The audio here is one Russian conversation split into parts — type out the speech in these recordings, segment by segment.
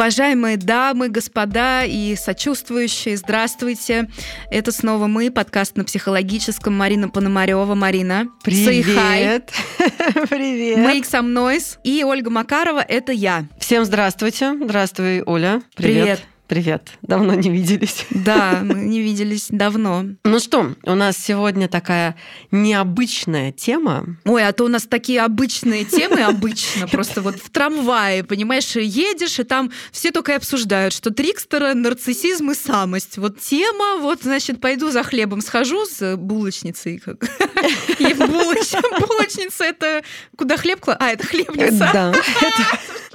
Уважаемые дамы, господа и сочувствующие, здравствуйте. Это снова мы, подкаст на психологическом. Марина Пономарева. Марина. Привет. Привет. Make some noise. И Ольга Макарова, это я. Всем здравствуйте. Здравствуй, Оля. Привет. Привет. Привет. Давно не виделись. Да, мы не виделись давно. Ну что, у нас сегодня такая необычная тема. Ой, а то у нас такие обычные темы обычно. Просто вот в трамвае, понимаешь, едешь, и там все только и обсуждают, что трикстера, нарциссизм и самость. Вот тема, вот, значит, пойду за хлебом схожу с булочницей. И булочница это куда хлеб А, это хлебница. Да.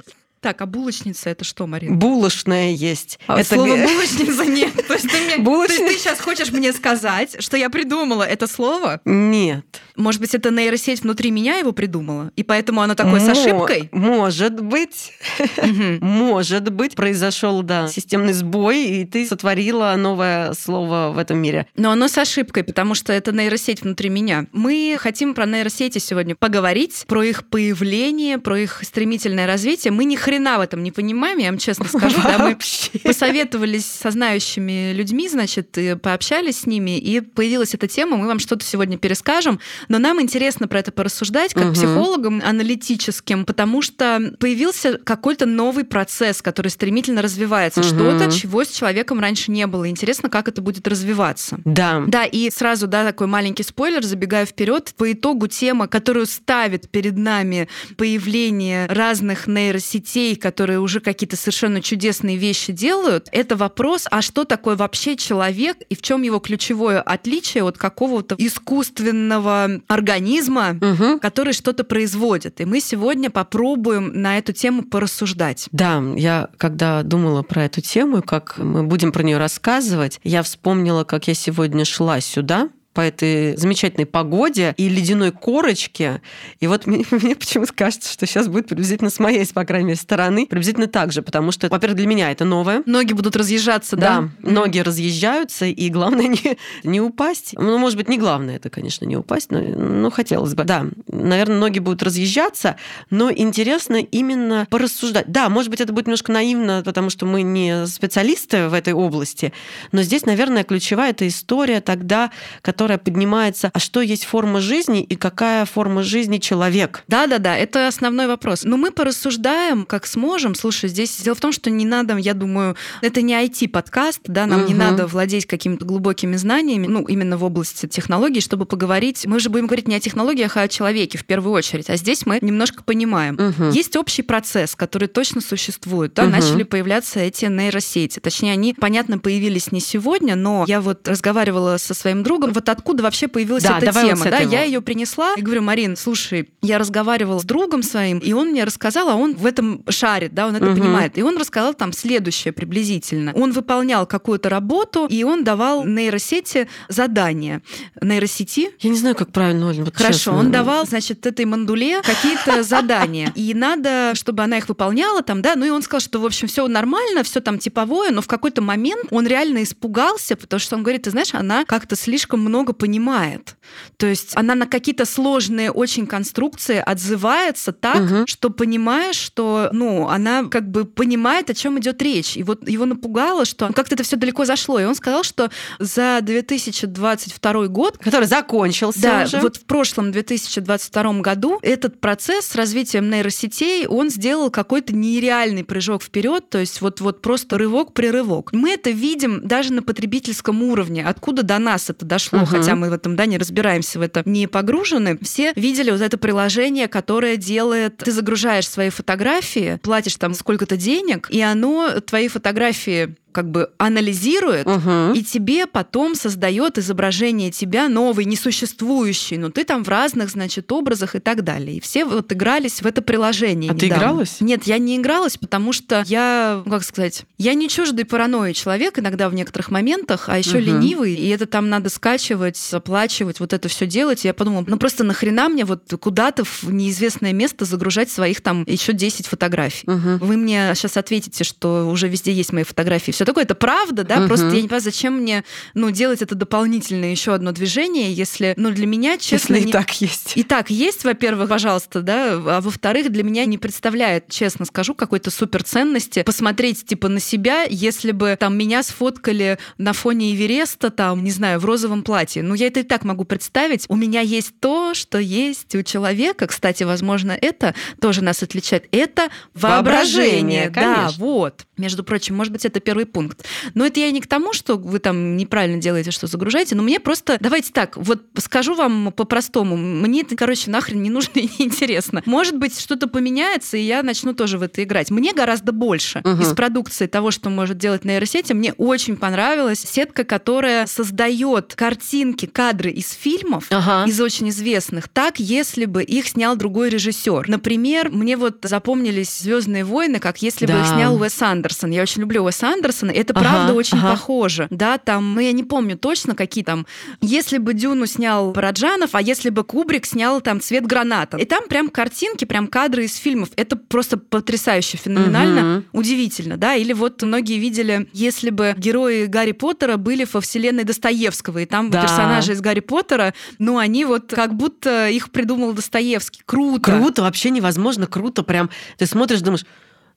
Так, а булочница это что, Марина? Булочная есть. А это слова булочница нет. То есть, ты мне, то есть ты сейчас хочешь мне сказать, что я придумала это слово? Нет. Может быть, это нейросеть внутри меня его придумала? И поэтому оно такое с ошибкой? Может быть. Может быть. Произошел, да, системный сбой, и ты сотворила новое слово в этом мире. Но оно с ошибкой, потому что это нейросеть внутри меня. Мы хотим про нейросети сегодня поговорить, про их появление, про их стремительное развитие. Мы ни хрена в этом не понимаем, я вам честно скажу. Да, мы посоветовались со знающими людьми, значит, пообщались с ними, и появилась эта тема, мы вам что-то сегодня перескажем. Но нам интересно про это порассуждать, как угу. психологам аналитическим, потому что появился какой-то новый процесс, который стремительно развивается. Угу. Что-то, чего с человеком раньше не было. Интересно, как это будет развиваться. Да. Да, и сразу, да, такой маленький спойлер, забегая вперед, по итогу тема, которую ставит перед нами появление разных нейросетей, которые уже какие-то совершенно чудесные вещи делают, это вопрос, а что такое вообще человек и в чем его ключевое отличие от какого-то искусственного организма, угу. который что-то производит. И мы сегодня попробуем на эту тему порассуждать. Да, я когда думала про эту тему, как мы будем про нее рассказывать, я вспомнила, как я сегодня шла сюда, по этой замечательной погоде и ледяной корочке. И вот мне, мне почему-то кажется, что сейчас будет приблизительно с моей, по крайней мере, стороны, приблизительно так же, потому что, во-первых, для меня это новое. Ноги будут разъезжаться, да? Да, ноги разъезжаются, и главное не, не упасть. Ну, может быть, не главное это, конечно, не упасть, но ну, хотелось бы. Да, наверное, ноги будут разъезжаться, но интересно именно порассуждать. Да, может быть, это будет немножко наивно, потому что мы не специалисты в этой области, но здесь, наверное, ключевая эта история тогда, которая которая поднимается, а что есть форма жизни и какая форма жизни человек? Да-да-да, это основной вопрос. Но мы порассуждаем, как сможем. Слушай, здесь дело в том, что не надо, я думаю, это не IT-подкаст, да, нам угу. не надо владеть какими-то глубокими знаниями, ну, именно в области технологий, чтобы поговорить. Мы же будем говорить не о технологиях, а о человеке в первую очередь. А здесь мы немножко понимаем. Угу. Есть общий процесс, который точно существует. Да, угу. Начали появляться эти нейросети. Точнее, они, понятно, появились не сегодня, но я вот разговаривала со своим другом, вот откуда вообще появилась да, эта тема. Вот да, я ее принесла и говорю, Марин, слушай, я разговаривала с другом своим, и он мне рассказал, а он в этом шарит, да, он это угу. понимает. И он рассказал там следующее приблизительно. Он выполнял какую-то работу, и он давал нейросети задания. Нейросети? Я не знаю, как правильно, Оль, вот Хорошо, честно. он давал, значит, этой мандуле какие-то задания. И надо, чтобы она их выполняла там, да, ну и он сказал, что, в общем, все нормально, все там типовое, но в какой-то момент он реально испугался, потому что он говорит, ты знаешь, она как-то слишком много много понимает. То есть она на какие-то сложные очень конструкции отзывается так, угу. что понимаешь, что ну, она как бы понимает, о чем идет речь. И вот его напугало, что как-то это все далеко зашло. И он сказал, что за 2022 год, который закончился да, уже. вот в прошлом 2022 году этот процесс с развитием нейросетей, он сделал какой-то нереальный прыжок вперед, то есть вот, вот просто рывок-прерывок. Мы это видим даже на потребительском уровне, откуда до нас это дошло, угу хотя мы в этом да, не разбираемся в этом, не погружены, все видели вот это приложение, которое делает... Ты загружаешь свои фотографии, платишь там сколько-то денег, и оно твои фотографии как бы анализирует угу. и тебе потом создает изображение тебя новый, несуществующий, но ты там в разных, значит, образах и так далее. И все вот игрались в это приложение. А недавно. ты игралась? Нет, я не игралась, потому что я, как сказать, я не чуждый паранойи человек иногда в некоторых моментах, а еще угу. ленивый, и это там надо скачивать, оплачивать, вот это все делать. И я подумала, ну просто нахрена мне вот куда-то в неизвестное место загружать своих там еще 10 фотографий. Угу. Вы мне сейчас ответите, что уже везде есть мои фотографии. Все такое, это правда, да, угу. просто я не понимаю, зачем мне, ну, делать это дополнительное еще одно движение, если, ну, для меня, честно... Если не... и так есть. И так есть, во-первых, пожалуйста, да, а во-вторых, для меня не представляет, честно скажу, какой-то суперценности посмотреть, типа, на себя, если бы там меня сфоткали на фоне Эвереста, там, не знаю, в розовом платье. Ну, я это и так могу представить. У меня есть то, что есть у человека. Кстати, возможно, это тоже нас отличает. Это воображение. воображение да, вот. Между прочим, может быть, это первый пункт. Но это я не к тому, что вы там неправильно делаете, что загружаете, но мне просто... Давайте так, вот скажу вам по-простому. Мне это, короче, нахрен не нужно и не интересно. Может быть, что-то поменяется, и я начну тоже в это играть. Мне гораздо больше угу. из продукции того, что может делать нейросети. Мне очень понравилась сетка, которая создает картинки, кадры из фильмов, ага. из очень известных, так, если бы их снял другой режиссер. Например, мне вот запомнились Звездные войны, как если да. бы их снял Уэс Андерсон. Я очень люблю Уэса Андерсона. Это ага, правда очень ага. похоже. Да, там, ну я не помню точно, какие там. Если бы Дюну снял Параджанов, а если бы Кубрик снял там цвет граната. И там прям картинки, прям кадры из фильмов. Это просто потрясающе, феноменально, угу. удивительно, да. Или вот многие видели, если бы герои Гарри Поттера были во вселенной Достоевского, и там да. персонажи из Гарри Поттера, ну они вот как будто их придумал Достоевский. Круто. Круто, вообще невозможно, круто. Прям ты смотришь, думаешь,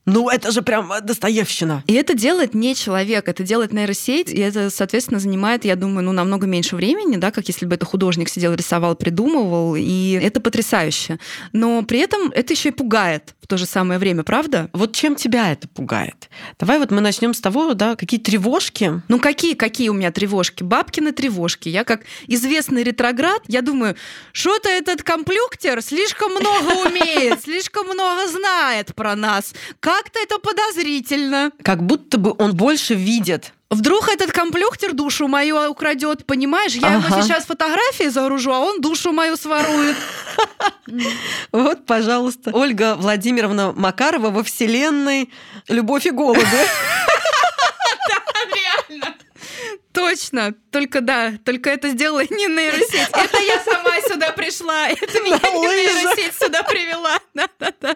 ну, это же прям Достоевщина. И это делает не человек, это делает нейросеть, и это, соответственно, занимает, я думаю, ну, намного меньше времени, да, как если бы это художник сидел, рисовал, придумывал, и это потрясающе. Но при этом это еще и пугает в то же самое время, правда? Вот чем тебя это пугает? Давай вот мы начнем с того, да, какие тревожки? Ну, какие, какие у меня тревожки? Бабкины тревожки. Я как известный ретроград, я думаю, что-то этот комплюктер слишком много умеет, слишком много знает про нас как-то это подозрительно. Как будто бы он больше видит. Вдруг этот комплюктер душу мою украдет, понимаешь? Я ага. ему сейчас фотографии загружу, а он душу мою сворует. Вот, пожалуйста, Ольга Владимировна Макарова во вселенной «Любовь и голуби». Точно. Только да, только это сделала не нейросеть. Это я сама сюда пришла. Это меня нейросеть сюда привела. Да-да-да.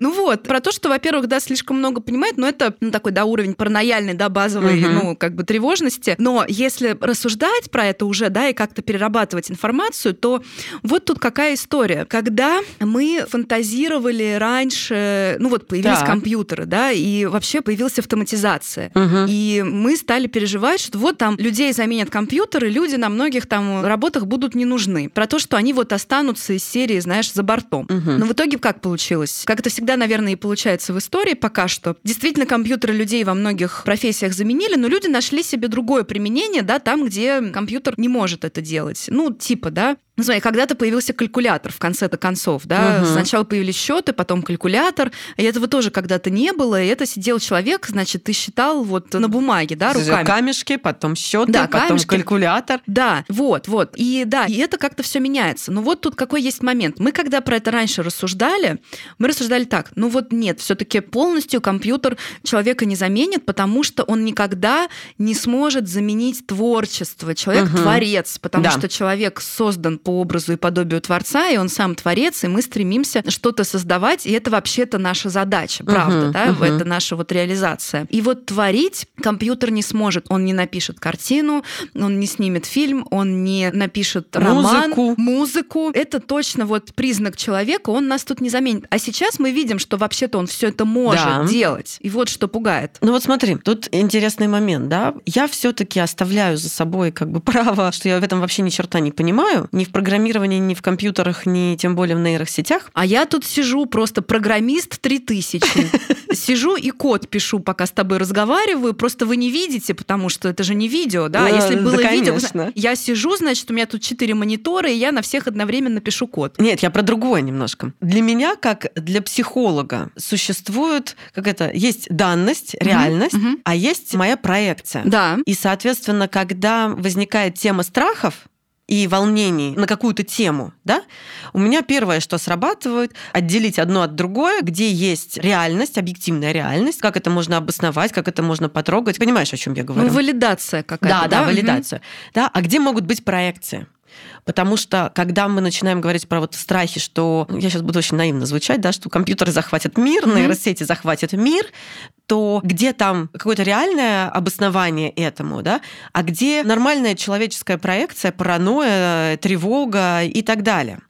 Ну вот, про то, что, во-первых, да, слишком много понимает, но это ну, такой, да, уровень паранояльный, да, базовый, угу. ну, как бы тревожности. Но если рассуждать про это уже, да, и как-то перерабатывать информацию, то вот тут какая история. Когда мы фантазировали раньше, ну вот появились так. компьютеры, да, и вообще появилась автоматизация. Угу. И мы стали переживать, что вот там людей заменят компьютеры, люди на многих там работах будут не нужны. Про то, что они вот останутся из серии, знаешь, за бортом. Угу. Но в итоге как получилось? Как это всегда, наверное, и получается в истории пока что. Действительно, компьютеры людей во многих профессиях заменили, но люди нашли себе другое применение, да, там, где компьютер не может это делать. Ну, типа, да, ну, смотри, когда-то появился калькулятор в конце-то концов, да, угу. сначала появились счеты, потом калькулятор, и этого тоже когда-то не было, и это сидел человек, значит, ты считал вот на бумаге, да, руками. Камешки, потом счеты, да, потом камешки. калькулятор. Да, вот, вот, и да, и это как-то все меняется. Но вот тут какой есть момент. Мы когда про это раньше рассуждали, мы рассуждали так, ну вот нет, все-таки полностью компьютер человека не заменит, потому что он никогда не сможет заменить творчество. Человек угу. творец, потому да. что человек создан по образу и подобию Творца, и он сам Творец, и мы стремимся что-то создавать, и это вообще-то наша задача, правда, uh-huh, да, uh-huh. это наша вот реализация. И вот творить компьютер не сможет, он не напишет картину, он не снимет фильм, он не напишет роман, музыку. музыку. Это точно вот признак человека, он нас тут не заменит. А сейчас мы видим, что вообще-то он все это может да. делать. И вот что пугает. Ну вот смотри, тут интересный момент, да. Я все-таки оставляю за собой как бы право, что я в этом вообще ни черта не понимаю, ни в программировании, ни в компьютерах, ни тем более в нейросетях. А я тут сижу просто программист 3000. Сижу и код пишу, пока с тобой разговариваю. Просто вы не видите, потому что это же не видео, да? Если было видео, я сижу, значит, у меня тут четыре монитора, и я на всех одновременно пишу код. Нет, я про другое немножко. Для меня, как для психолога, существует, как это, есть данность, реальность, а есть моя проекция. Да. И, соответственно, когда возникает тема страхов, и волнений на какую-то тему, да, у меня первое, что срабатывает, отделить одно от другое, где есть реальность, объективная реальность, как это можно обосновать, как это можно потрогать. Понимаешь, о чем я говорю? Ну, валидация какая-то. Да, да, да валидация. Угу. Да, а где могут быть проекции? Потому что, когда мы начинаем говорить про вот страхи, что я сейчас буду очень наивно звучать, да, что компьютеры захватят мир, mm-hmm. нейросети захватят мир, то где там какое-то реальное обоснование этому, да, а где нормальная человеческая проекция, паранойя, тревога и так далее.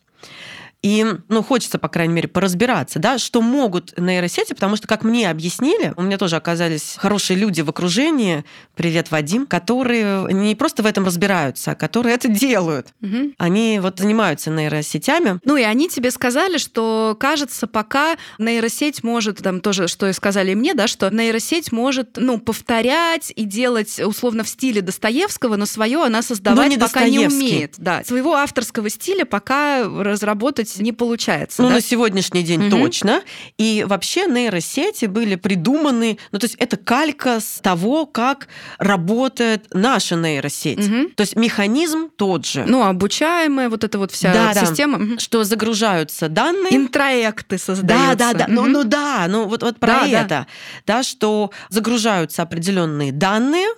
И, ну, хочется, по крайней мере, поразбираться, да, что могут нейросети, потому что, как мне объяснили, у меня тоже оказались хорошие люди в окружении, привет, Вадим, которые не просто в этом разбираются, а которые это делают. Угу. Они вот занимаются нейросетями. Ну, и они тебе сказали, что, кажется, пока нейросеть может, там тоже, что и сказали мне, да, что нейросеть может, ну, повторять и делать условно в стиле Достоевского, но свое она создавать не пока не умеет. Да, своего авторского стиля пока разработать не получается. Ну, да? на сегодняшний день угу. точно. И вообще нейросети были придуманы, ну, то есть это калька с того, как работает наша нейросеть. Угу. То есть механизм тот же. Ну, обучаемая вот эта вот вся да, система. Да. Что загружаются данные. Интроекты создаются. Да, да, да. Угу. Ну, ну да, ну вот, вот про да, это. Да. да, что загружаются определенные данные,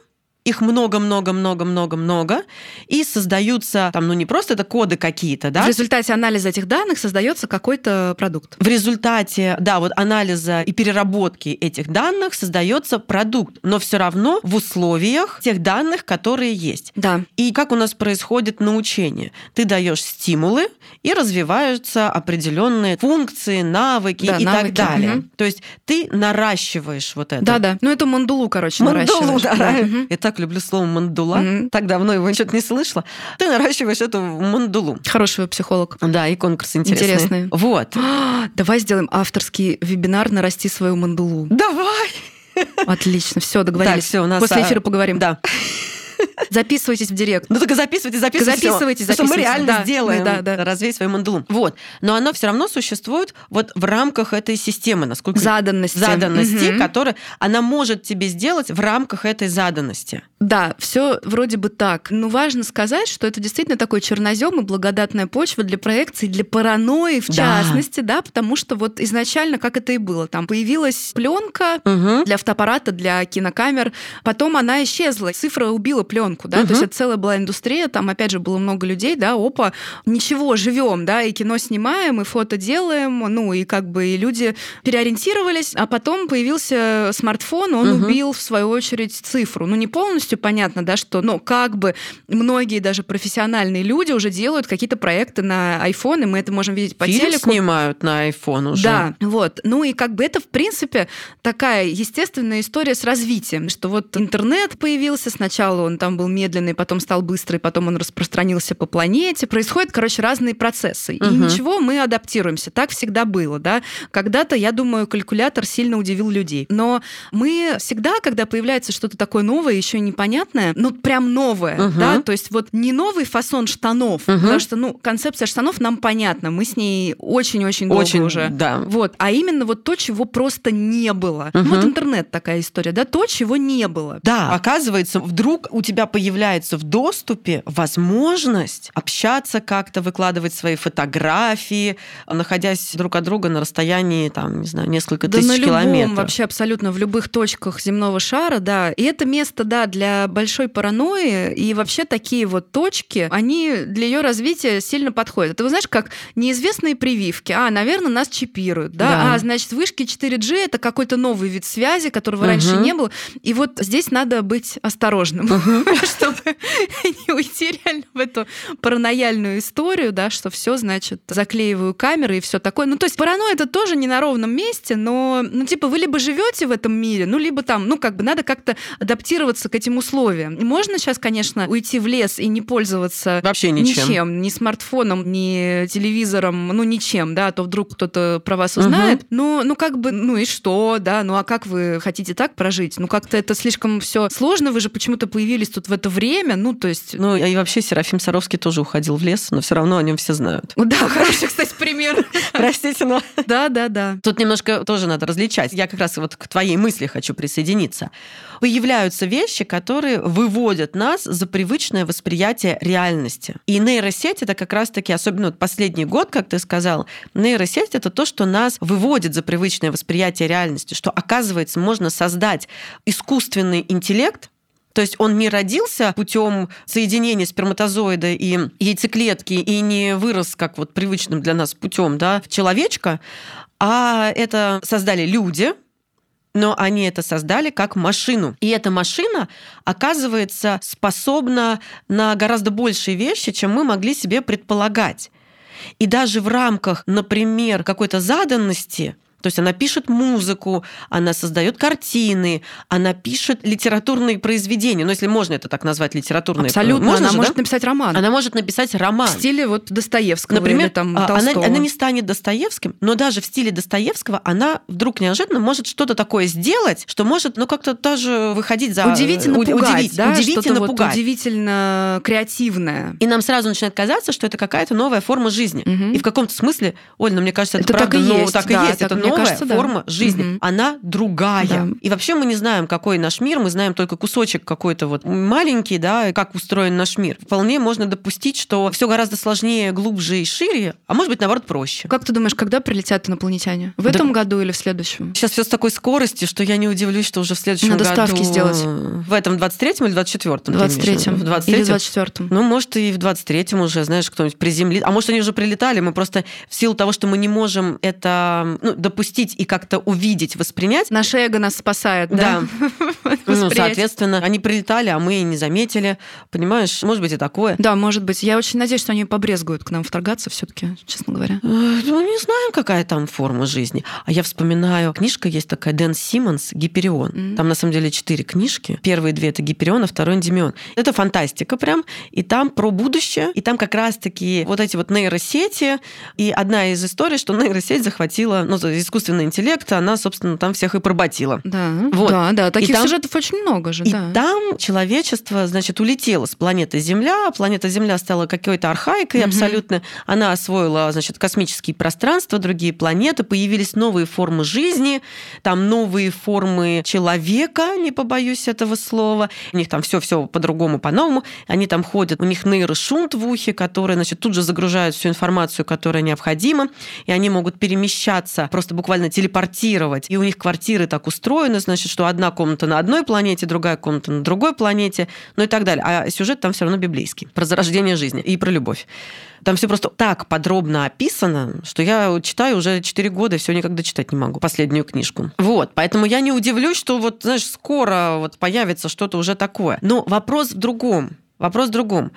их много-много-много-много-много, и создаются там, ну не просто это коды какие-то, да? В результате анализа этих данных создается какой-то продукт. В результате, да, вот анализа и переработки этих данных создается продукт, но все равно в условиях тех данных, которые есть. Да. И как у нас происходит научение? Ты даешь стимулы, и развиваются определенные функции, навыки да, и навыки. так далее. Угу. То есть ты наращиваешь вот это. Да, да. Ну это мандулу, короче, мандулу, наращиваешь. Да. Угу. Я так люблю слово мандула. Угу. Так давно его что-то не слышала. Ты наращиваешь эту мандулу. Хороший психолог. Да, и конкурс интересный. Интересный. Вот. Давай сделаем авторский вебинар «Нарасти свою мандулу». Давай! Отлично, все, договорились. Так, все, у нас После а, эфира поговорим. Да. Записывайтесь в директ. Ну только записывайте, записывайте. Записывайте, записывайте. Что мы реально да, сделаем. Да, да. Развей свою мандулу. Вот. Но оно все равно существует вот в рамках этой системы, насколько... Заданности. Заданности, угу. которая она может тебе сделать в рамках этой заданности. Да, все вроде бы так. Но важно сказать, что это действительно такой чернозем и благодатная почва для проекции, для паранойи в да. частности, да, потому что вот изначально как это и было, там появилась пленка угу. для фотоаппарата, для кинокамер, потом она исчезла, цифра убила пленку, да, угу. то есть это целая была индустрия, там опять же было много людей, да, опа, ничего, живем, да, и кино снимаем, и фото делаем, ну и как бы и люди переориентировались, а потом появился смартфон, он угу. убил в свою очередь цифру, ну не полностью понятно, да, что, ну, как бы многие даже профессиональные люди уже делают какие-то проекты на iPhone, и мы это можем видеть по Фильм телеку. снимают на iPhone уже. Да, вот. Ну и как бы это, в принципе, такая естественная история с развитием, что вот интернет появился, сначала он там был медленный, потом стал быстрый, потом он распространился по планете. Происходят, короче, разные процессы. Угу. И ничего, мы адаптируемся. Так всегда было, да. Когда-то, я думаю, калькулятор сильно удивил людей. Но мы всегда, когда появляется что-то такое новое, еще не непонятное, ну прям новое, угу. да, то есть вот не новый фасон штанов, угу. потому что, ну, концепция штанов нам понятна, мы с ней очень-очень долго очень, уже. Да. Вот, а именно вот то, чего просто не было. Угу. Вот интернет такая история, да, то, чего не было. Да, оказывается, вдруг у тебя появляется в доступе возможность общаться как-то, выкладывать свои фотографии, находясь друг от друга на расстоянии, там, не знаю, несколько да тысяч на любом, километров. вообще абсолютно в любых точках земного шара, да. И это место, да, для большой паранойи, и вообще такие вот точки, они для ее развития сильно подходят. Ты знаешь, как неизвестные прививки. А, наверное, нас чипируют, да? да. А, значит, вышки 4G — это какой-то новый вид связи, которого угу. раньше не было. И вот здесь надо быть осторожным, чтобы не уйти реально в эту паранояльную историю, да, что все, значит, заклеиваю камеры и все такое. Ну, то есть паранойя это тоже не на ровном месте, но, ну, типа, вы либо живете в этом мире, ну, либо там, ну, как бы надо как-то адаптироваться к этим условиям. Можно сейчас, конечно, уйти в лес и не пользоваться вообще ничем, ничем ни смартфоном, ни телевизором, ну ничем, да, а то вдруг кто-то про вас узнает. Угу. Но, ну как бы, ну и что, да, ну а как вы хотите так прожить? Ну как-то это слишком все сложно, вы же почему-то появились тут в это время, ну то есть. Ну и вообще Серафим Саровский тоже уходил в лес, но все равно о нем все знают. Да, хороший, кстати, пример. Простите, но... Да, да, да. Тут немножко тоже надо различать. Я как раз вот к твоей мысли хочу присоединиться. Появляются вещи, которые которые выводят нас за привычное восприятие реальности. И нейросеть это как раз-таки, особенно вот последний год, как ты сказал, нейросеть это то, что нас выводит за привычное восприятие реальности, что оказывается можно создать искусственный интеллект, то есть он не родился путем соединения сперматозоида и яйцеклетки и не вырос как вот привычным для нас путем да, в человечка, а это создали люди, но они это создали как машину. И эта машина, оказывается, способна на гораздо большие вещи, чем мы могли себе предполагать. И даже в рамках, например, какой-то заданности, то есть она пишет музыку, она создает картины, она пишет литературные произведения. Ну, если можно это так назвать, литературные. Абсолютно. Можно она же, может да? написать роман. Она может написать роман. В стиле вот Достоевского Например, или там а, она, она не станет Достоевским, но даже в стиле Достоевского она вдруг неожиданно может что-то такое сделать, что может, ну, как-то даже выходить за... Удивительно уд- пугать, удивить- да? удивительно вот пугать. удивительно креативное. И нам сразу начинает казаться, что это какая-то новая форма жизни. Мгм. И в каком-то смысле, Оль, ну мне кажется, это, Это правда, так и ну, есть, так и да, есть. так, это новая кажется, да. форма жизни. Мгм. Она другая. Да. И вообще мы не знаем, какой наш мир, мы знаем только кусочек какой-то вот маленький, да, как устроен наш мир. Вполне можно допустить, что все гораздо сложнее, глубже и шире, а может быть, наоборот, проще. Как ты думаешь, когда прилетят инопланетяне? В Да- этом году или в следующем? Сейчас все с такой скоростью, что я не удивлюсь, что уже в следующем Надо году... ставки сделать. В этом 23-м или 24-м? В 23-м. В 23-м? Или в 24-м. Ну, может, и в 23-м уже, знаешь, кто-нибудь приземлит. А может, они уже прилетали, мы просто в силу того, что мы не можем это ну, допустить и как-то увидеть, воспринять, Наше эго нас спасает, да? Ну, соответственно, они прилетали, а мы и не заметили. Понимаешь, может быть и такое. Да, может быть. Я очень надеюсь, что они побрезгуют к нам вторгаться все таки честно говоря. Э, Ну, не знаем, какая там форма жизни. А я вспоминаю, книжка есть такая, Дэн Симмонс «Гиперион». Там, на самом деле, четыре книжки. Первые две — это «Гиперион», а второй — «Эндимион». Это фантастика прям. И там про будущее. И там как раз-таки вот эти вот нейросети. И одна из историй, что нейросеть захватила, ну, искусственный интеллект, она, собственно, там всех и поработила. Да, Вот. да, да. Таких там- сюжетов очень много же, И да. там человечество, значит, улетело с планеты Земля. Планета Земля стала какой-то архаикой Мгм. абсолютно. Она освоила, значит, космические пространства, другие планеты. Появились новые формы жизни, там новые формы человека, не побоюсь этого слова. У них там все все по-другому, по-новому. Они там ходят, у них нейрошунт в ухе, который, значит, тут же загружают всю информацию, которая необходима, и они могут перемещаться, просто буквально телепортировать. И у них квартиры так устроены, значит, что одна комната на одной планете, другая комната на другой планете, ну и так далее. А сюжет там все равно библейский. Про зарождение жизни и про любовь. Там все просто так подробно описано, что я читаю уже 4 года, все никогда читать не могу. Последнюю книжку. Вот, поэтому я не удивлюсь, что вот, знаешь, скоро вот появится что-то уже такое. Но вопрос в другом. Вопрос в другом.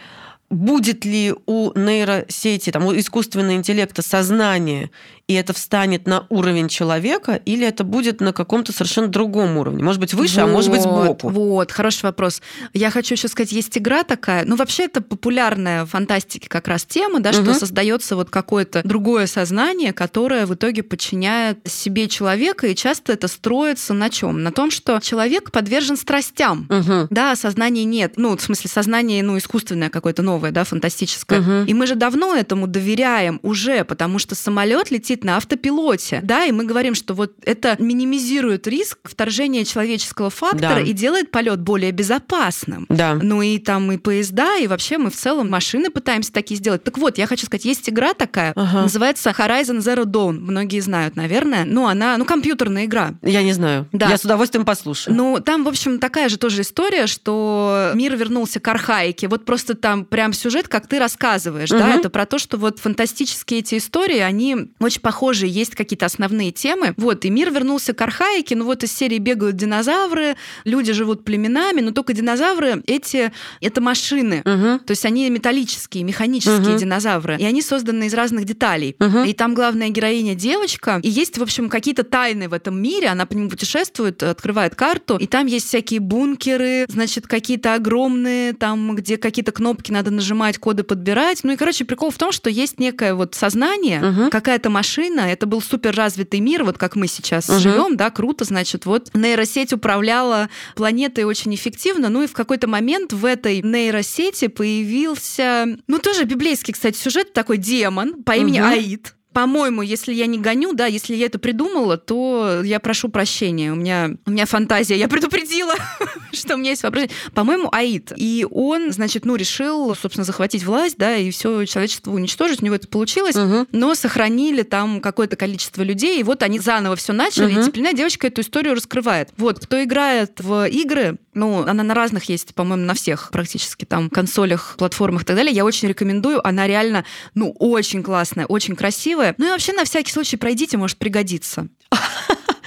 Будет ли у нейросети, там, у искусственного интеллекта сознание, и это встанет на уровень человека, или это будет на каком-то совершенно другом уровне? Может быть, выше, а может быть, Вот, сбоку. Вот, хороший вопрос. Я хочу еще сказать, есть игра такая, ну вообще это популярная в фантастике как раз тема, да, что Мгм. создается вот какое-то другое сознание, которое в итоге подчиняет себе человека, и часто это строится на чем? На том, что человек подвержен страстям. Мгм. Да, сознания нет. Ну, в смысле, сознание, ну, искусственное какое-то новое, да, фантастическое. Мгм. И мы же давно этому доверяем уже, потому что самолет летит на автопилоте. Да, и мы говорим, что вот это минимизирует риск вторжения человеческого фактора Да. и делает полет более безопасным. Да. Ну и там и поезда, и вообще мы в целом машины пытаемся такие сделать. Так вот, я хочу сказать, есть игра такая, Ага. называется Horizon Zero Dawn. Многие знают, наверное. Ну, она, ну, компьютерная игра. Я не знаю. Да. Я с удовольствием послушаю. Ну, там, в общем, такая же тоже история, что мир вернулся к архаике. Вот просто там прям сюжет, как ты рассказываешь, да, Мгм. это про то, что вот фантастические эти истории, они очень похожи, есть какие-то основные темы. Вот, и мир вернулся к архаике, ну вот из серии бегают динозавры, люди живут племенами, но только динозавры эти, это машины. Мгм. То есть они металлические, механические Мгм. динозавры. И они созданы из разных деталей. Мгм. И там главная героиня девочка. И есть, в общем, какие-то тайны в этом мире. Она по нему путешествует, открывает карту. И там есть всякие бункеры, значит, какие-то огромные, там, где какие-то кнопки надо нажимать, коды подбирать. Ну и, короче, прикол в том, что есть некое вот сознание, Мгм. какая-то машина. Это был супер развитый мир, вот как мы сейчас Мгм. живем, да, круто, значит, вот нейросеть управляла планетой очень эффективно. Ну и в какой-то момент в этой нейросети появился, ну тоже библейский, кстати, сюжет, такой демон по имени Мгм. Аид. По-моему, если я не гоню, да, если я это придумала, то я прошу прощения. У меня, у меня фантазия. Я предупредила, что у меня есть воображение. По-моему, Аид. И он, значит, ну, решил, собственно, захватить власть, да, и все человечество уничтожить. У него это получилось. Мгм. Но сохранили там какое-то количество людей, и вот они заново все начали, Мгм. и теплиная девочка эту историю раскрывает. Вот, кто играет в игры, ну, она на разных есть, по-моему, на всех практически там консолях, платформах и так далее, я очень рекомендую, она реально, ну, очень классная, очень красивая. Ну и вообще, на всякий случай, пройдите, может пригодиться.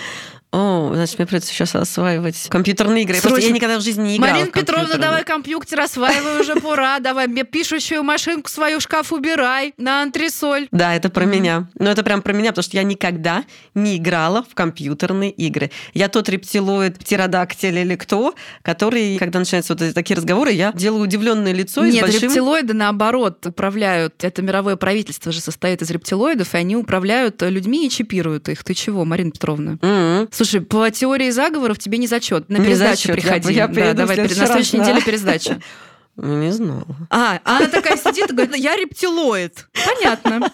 О, значит, мне придется сейчас осваивать компьютерные игры. Просто я никогда в жизни не играла Марина Петровна, давай компьютер осваивай уже, пора. Давай мне пишущую машинку свою шкаф убирай на антресоль. Да, это про меня. Но это прям про меня, потому что я никогда не играла в компьютерные игры. Я тот рептилоид, птеродактиль или кто, который, когда начинаются вот такие разговоры, я делаю удивленное лицо. Нет, большим... рептилоиды, наоборот, управляют. Это мировое правительство же состоит из рептилоидов, и они управляют людьми и чипируют их. Ты чего, Марина Петровна? Mm-hmm. Слушай, по теории заговоров тебе не зачет. На пересдачу приходи. Я, я да, давай, на следующей неделе пересдача. Не знала. А, а она такая сидит и говорит, я рептилоид. Понятно.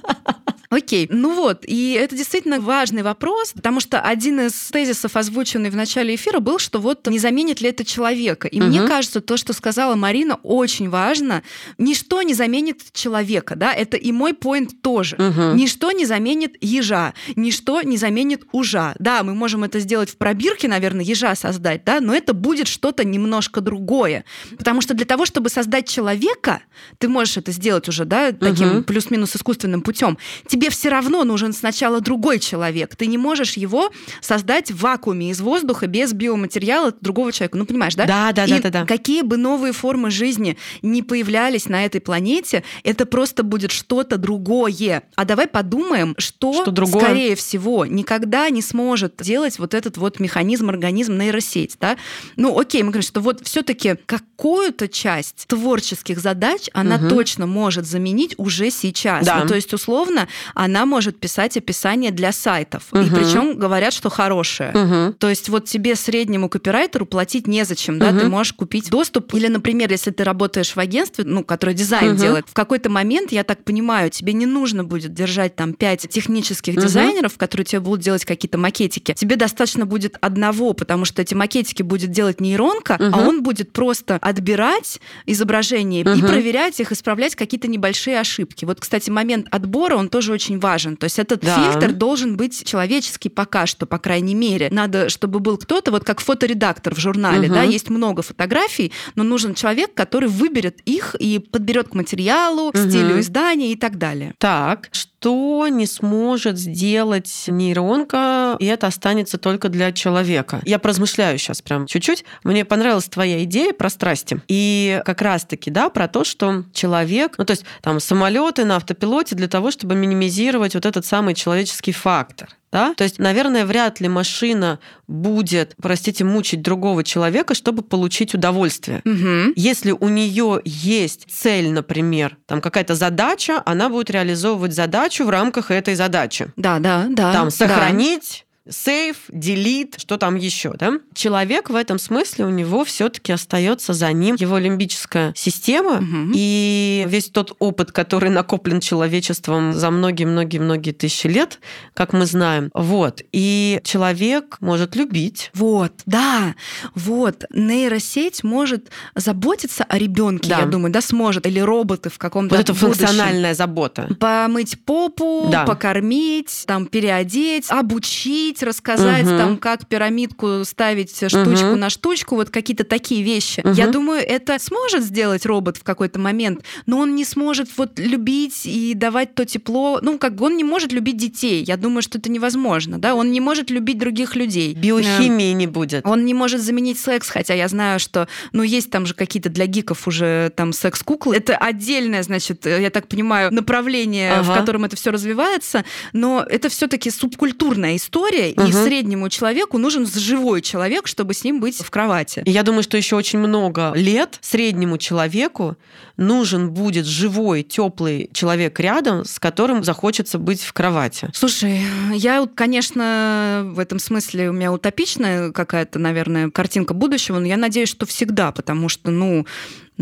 Окей, ну вот, и это действительно важный вопрос, потому что один из тезисов, озвученный в начале эфира, был, что вот не заменит ли это человека. И угу. мне кажется, то, что сказала Марина, очень важно. Ничто не заменит человека, да, это и мой поинт тоже. Угу. Ничто не заменит ежа, ничто не заменит ужа. Да, мы можем это сделать в пробирке, наверное, ежа создать, да, но это будет что-то немножко другое. Потому что для того, чтобы создать человека, ты можешь это сделать уже, да, таким угу. плюс-минус искусственным путем тебе все равно нужен сначала другой человек. Ты не можешь его создать в вакууме из воздуха без биоматериала другого человека. Ну, понимаешь, да? Да, да, И да, да, да. Какие бы новые формы жизни не появлялись на этой планете, это просто будет что-то другое. А давай подумаем, что, что другое? скорее всего, никогда не сможет делать вот этот вот механизм, организм, нейросеть. Да? Ну, окей, мы говорим, что вот все-таки какую-то часть творческих задач она угу. точно может заменить уже сейчас. Да. Ну, то есть, условно, она может писать описание для сайтов. Угу. И причем говорят, что хорошее. Угу. То есть вот тебе среднему копирайтеру платить незачем, да, угу. ты можешь купить доступ. Или, например, если ты работаешь в агентстве, ну, которое дизайн угу. делает, в какой-то момент, я так понимаю, тебе не нужно будет держать там пять технических угу. дизайнеров, которые тебе будут делать какие-то макетики. Тебе достаточно будет одного, потому что эти макетики будет делать нейронка, угу. а он будет просто отбирать изображения угу. и проверять их, исправлять какие-то небольшие ошибки. Вот, кстати, момент отбора, он тоже очень важен. То есть этот да. фильтр должен быть человеческий пока что, по крайней мере. Надо, чтобы был кто-то, вот как фоторедактор в журнале, угу. да, есть много фотографий, но нужен человек, который выберет их и подберет к материалу, угу. стилю издания и так далее. Так, что не сможет сделать нейронка, и это останется только для человека. Я поразмышляю сейчас прям чуть-чуть. Мне понравилась твоя идея про страсти. И как раз-таки, да, про то, что человек, ну то есть там самолеты на автопилоте для того, чтобы минимизировать вот этот самый человеческий фактор. Да? То есть, наверное, вряд ли машина будет, простите, мучить другого человека, чтобы получить удовольствие. Угу. Если у нее есть цель, например, там какая-то задача, она будет реализовывать задачу в рамках этой задачи. Да, да, да. Там сохранить, сейф, делит, что там еще, да? Человек в этом смысле у него все-таки остается за ним его лимбическая система угу. и весь тот опыт, который накоплен человечеством за многие-многие-многие тысячи лет, как мы знаем. Вот. И человек может любить. Вот, да. Вот. Нейросеть может заботиться о ребенке, да. я думаю, да, сможет. Или роботы в каком-то Вот это функциональная забота. Помыть попу, да. покормить, там, переодеть, обучить, рассказать, угу. там, как пирамидку ставить штучку угу. на штучку, вот какие-то такие вещи. Угу. Я думаю, это сможет сделать робот в какой-то момент, но он не сможет вот любить и давать то тепло. Ну, как бы он не может любить детей. Я думаю, что это невозможно, да? Он не может любить других людей. Биохимии не будет. Он не может заменить секс, хотя я знаю, что, ну, есть там же какие-то для гиков уже там секс-куклы. Это отдельное, значит, я так понимаю, направление, ага. в котором это все развивается, но это все-таки субкультурная история, угу. и среднему человеку нужен живой человек, чтобы с ним быть в кровати. Я думаю, что еще очень много лет среднему человеку нужен будет живой, теплый человек рядом, с которым захочется быть в кровати. Слушай, я, конечно, в этом смысле у меня утопичная какая-то, наверное, картинка будущего, но я надеюсь, что всегда, потому что, ну,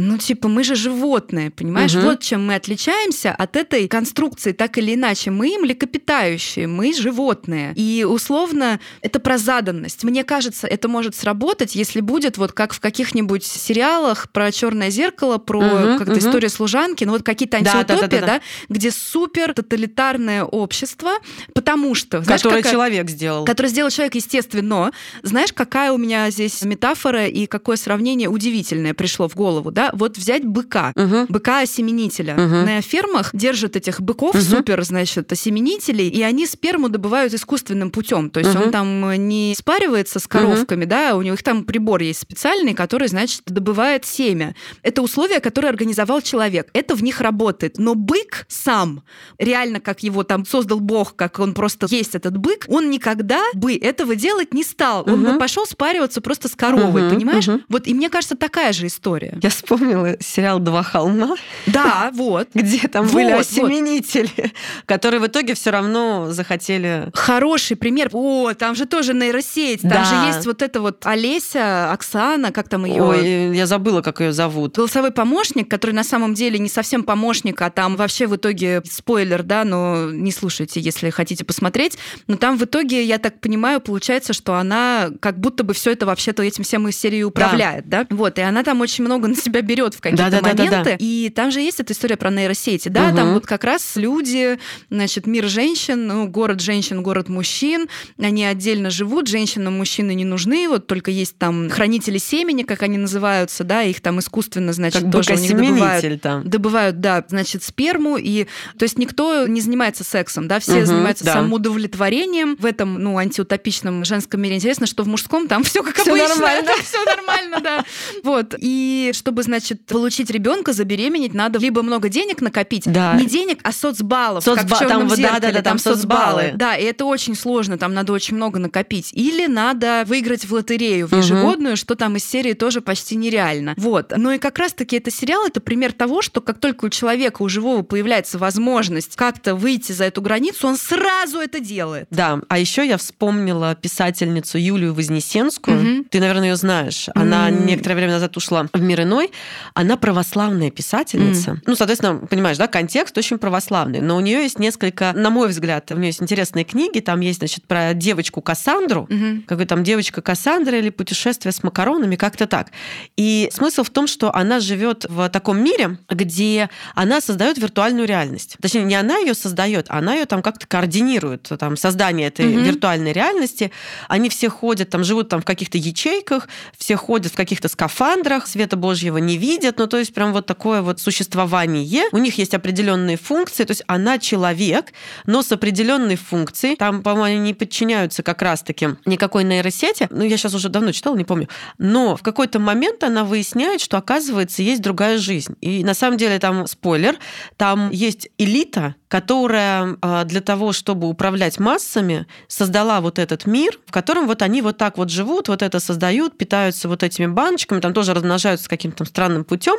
ну, типа, мы же животные, понимаешь? Угу. Вот чем мы отличаемся от этой конструкции, так или иначе. Мы млекопитающие, мы животные. И условно это про заданность. Мне кажется, это может сработать, если будет вот как в каких-нибудь сериалах про черное зеркало, про угу, как-то угу. историю служанки, ну вот какие-то антиутопии, да, да, да, да, да, где супер тоталитарное общество, потому что... Знаешь, которое какая... человек сделал. Которое сделал человек, естественно. Знаешь, какая у меня здесь метафора и какое сравнение удивительное пришло в голову, да? Да, вот взять быка, угу. быка-осеменителя. Угу. На фермах держат этих быков угу. супер, значит, осеменителей, и они сперму добывают искусственным путем. То есть угу. он там не спаривается с коровками, угу. да, у них там прибор есть специальный, который, значит, добывает семя. Это условия, которые организовал человек. Это в них работает. Но бык сам, реально, как его там создал Бог, как он просто есть этот бык, он никогда бы этого делать не стал. Он угу. бы пошел спариваться просто с коровой, угу. понимаешь? Угу. Вот и мне кажется, такая же история. Я вспомнила сериал «Два холма». Да, вот. Где там вот, были осеменители, вот. которые в итоге все равно захотели... Хороший пример. О, там же тоже нейросеть. Там да. же есть вот эта вот Олеся, Оксана, как там ее? Ой, я забыла, как ее зовут. Голосовой помощник, который на самом деле не совсем помощник, а там вообще в итоге спойлер, да, но не слушайте, если хотите посмотреть. Но там в итоге, я так понимаю, получается, что она как будто бы все это вообще-то этим всем из серии управляет, да. да? Вот, и она там очень много на себя берет в какие-то да, да, моменты. Да, да, да. И там же есть эта история про нейросети, да, угу. там вот как раз люди, значит, мир женщин, ну, город женщин, город мужчин, они отдельно живут, женщинам мужчины не нужны, вот только есть там хранители семени, как они называются, да, их там искусственно, значит, как тоже у них добывают, там. добывают, да, значит, сперму, и то есть никто не занимается сексом, да, все угу, занимаются да. самоудовлетворением в этом, ну, антиутопичном женском мире. Интересно, что в мужском там все как всё обычно, нормально. все нормально, да. Вот, и чтобы, значит, получить ребенка, забеременеть, надо либо много денег накопить, да. не денег, а соцбаллов, Соцба... как в там, зеркале, да, да, да, там соцбаллы. Да, и это очень сложно, там надо очень много накопить. Или надо выиграть в лотерею в ежегодную, угу. что там из серии тоже почти нереально. Вот. Ну и как раз-таки это сериал, это пример того, что как только у человека, у живого появляется возможность как-то выйти за эту границу, он сразу это делает. Да, а еще я вспомнила писательницу Юлию Вознесенскую. Угу. Ты, наверное, ее знаешь. Она mm. некоторое время назад ушла в мир иной. Она православная писательница. Mm. Ну, соответственно, понимаешь, да, контекст очень православный. Но у нее есть несколько, на мой взгляд, у нее есть интересные книги. Там есть, значит, про девочку Кассандру, угу. какой там девочка Кассандра или путешествие с макаронами, как-то так. И смысл в том, что она живет в таком мире, где она создает виртуальную реальность. Точнее, не она ее создает, а она ее там как-то координирует, там создание этой угу. виртуальной реальности. Они все ходят, там живут там в каких-то ячейках, все ходят в каких-то скафандрах, света Божьего не видят, ну то есть прям вот такое вот существование. У них есть определенные функции, то есть она человек, но с определенной функцией. Там, по-моему, не подчиняются как раз-таки никакой нейросети. Ну, я сейчас уже давно читала, не помню. Но в какой-то момент она выясняет, что, оказывается, есть другая жизнь. И на самом деле там спойлер, там есть элита, которая а, для того, чтобы управлять массами, создала вот этот мир, в котором вот они вот так вот живут, вот это создают, питаются вот этими баночками, там тоже размножаются каким-то странным путем.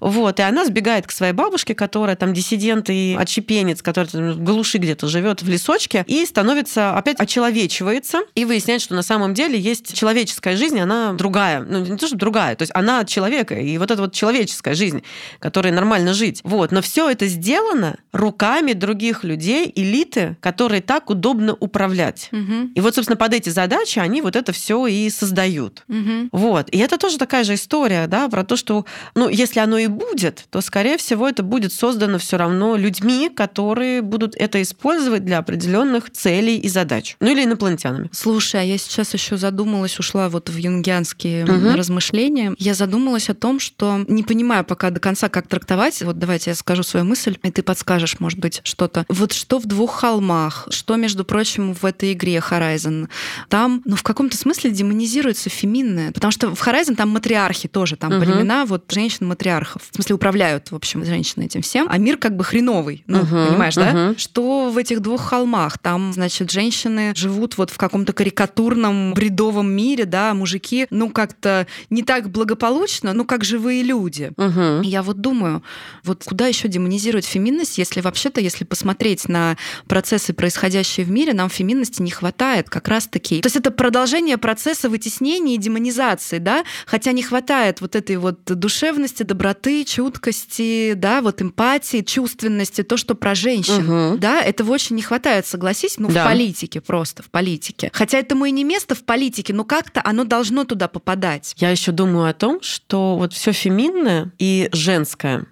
Вот, и она сбегает к своей бабушке, которая там диссидент и отщепенец, который там, в глуши где-то живет в лесочке, и становится опять очеловечивается и выясняет, что на самом деле есть человеческая жизнь, она другая. Ну, не то, что другая, то есть она от человека, и вот эта вот человеческая жизнь, которой нормально жить. Вот, но все это сделано руками других людей, элиты, которые так удобно управлять. Угу. И вот, собственно, под эти задачи они вот это все и создают. Угу. Вот. И это тоже такая же история, да, про то, что, ну, если оно и будет, то, скорее всего, это будет создано все равно людьми, которые будут это использовать для определенных целей и задач. Ну, или инопланетянами. Слушай, а я сейчас еще задумалась, ушла вот в юнгианские угу. размышления. Я задумалась о том, что не понимаю пока до конца, как трактовать. Вот давайте я скажу свою мысль, и ты подскажешь, может быть, что-то. Вот что в двух холмах, что, между прочим, в этой игре Horizon. Там, ну, в каком-то смысле демонизируется феминное. Потому что в Horizon там матриархи тоже, там угу. племена вот женщин-матриархов. В смысле, управляют, в общем, женщины этим всем. А мир как бы хреновый. Ну, угу. понимаешь, угу. да? Что в этих двух холмах? Там, значит, женщины живут вот в каком-то карикатурном, бредовом мире, да, а мужики, ну, как-то не так благополучно, ну, как живые люди. Угу. Я вот думаю, вот куда еще демонизировать феминность, если вообще-то, если посмотреть на процессы, происходящие в мире, нам феминности не хватает как раз-таки. То есть это продолжение процесса вытеснения и демонизации, да, хотя не хватает вот этой вот душевности, доброты, чуткости, да, вот эмпатии, чувственности, то, что про женщин, угу. да, этого очень не хватает, согласись, ну, да. в политике просто, в политике. Хотя этому и не место в политике, но как-то оно должно туда попадать. Я еще думаю о том, что вот все феминное и женское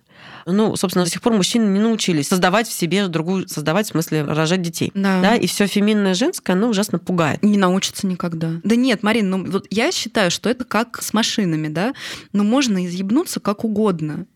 Ну, собственно, до сих пор мужчины не научились создавать в себе другую, создавать, в смысле, рожать детей. Да. да и все феминное женское, оно ужасно пугает. Не научится никогда. Да нет, Марин, ну вот я считаю, что это как с машинами, да, ну можно изъебнуться как угодно